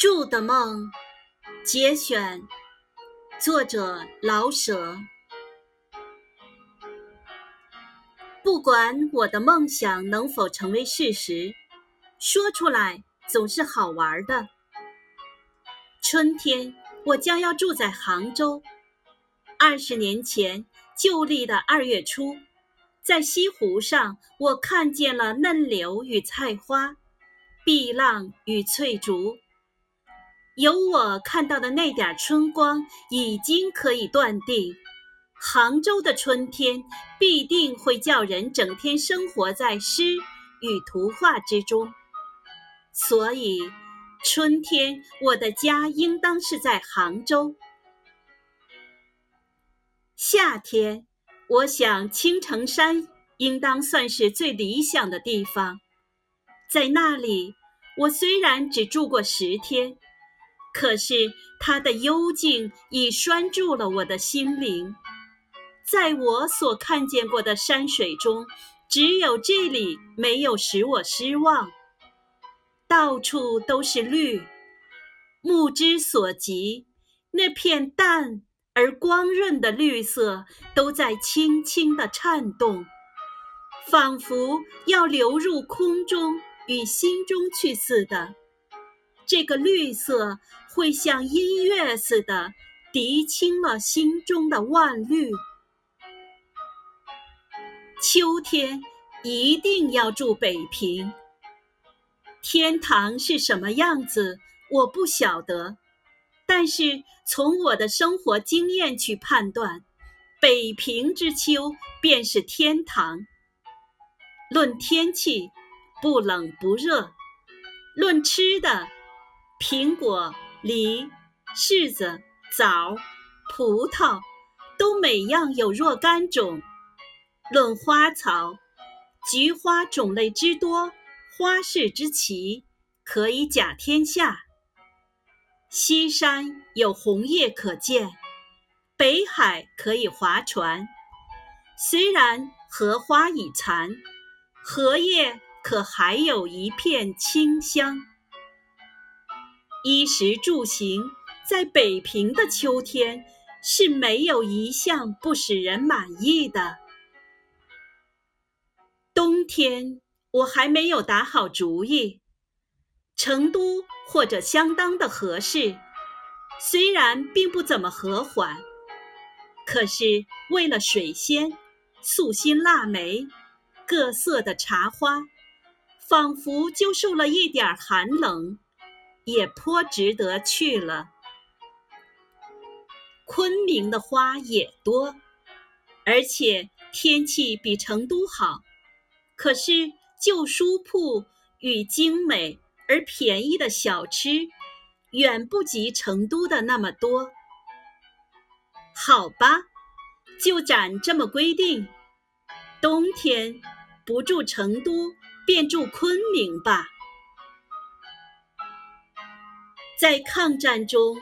住的梦，节选，作者老舍。不管我的梦想能否成为事实，说出来总是好玩的。春天，我将要住在杭州。二十年前，旧历的二月初，在西湖上，我看见了嫩柳与菜花，碧浪与翠竹。有我看到的那点春光，已经可以断定，杭州的春天必定会叫人整天生活在诗与图画之中。所以，春天我的家应当是在杭州。夏天，我想青城山应当算是最理想的地方，在那里，我虽然只住过十天。可是它的幽静已拴住了我的心灵，在我所看见过的山水中，只有这里没有使我失望。到处都是绿，目之所及，那片淡而光润的绿色都在轻轻地颤动，仿佛要流入空中与心中去似的。这个绿色会像音乐似的涤清了心中的万虑。秋天一定要住北平。天堂是什么样子，我不晓得，但是从我的生活经验去判断，北平之秋便是天堂。论天气，不冷不热；论吃的。苹果、梨、柿子、枣、葡萄，都每样有若干种。论花草，菊花种类之多，花式之奇，可以甲天下。西山有红叶可见，北海可以划船。虽然荷花已残，荷叶可还有一片清香。衣食住行，在北平的秋天是没有一项不使人满意的。冬天我还没有打好主意，成都或者相当的合适，虽然并不怎么和缓，可是为了水仙、素心腊梅、各色的茶花，仿佛就受了一点寒冷。也颇值得去了。昆明的花也多，而且天气比成都好。可是旧书铺与精美而便宜的小吃，远不及成都的那么多。好吧，就暂这么规定：冬天不住成都，便住昆明吧。在抗战中，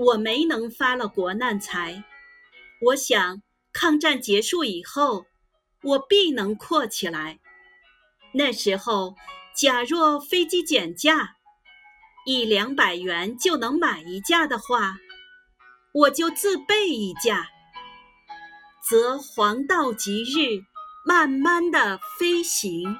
我没能发了国难财。我想，抗战结束以后，我必能阔起来。那时候，假若飞机减价，一两百元就能买一架的话，我就自备一架，则黄道吉日，慢慢的飞行。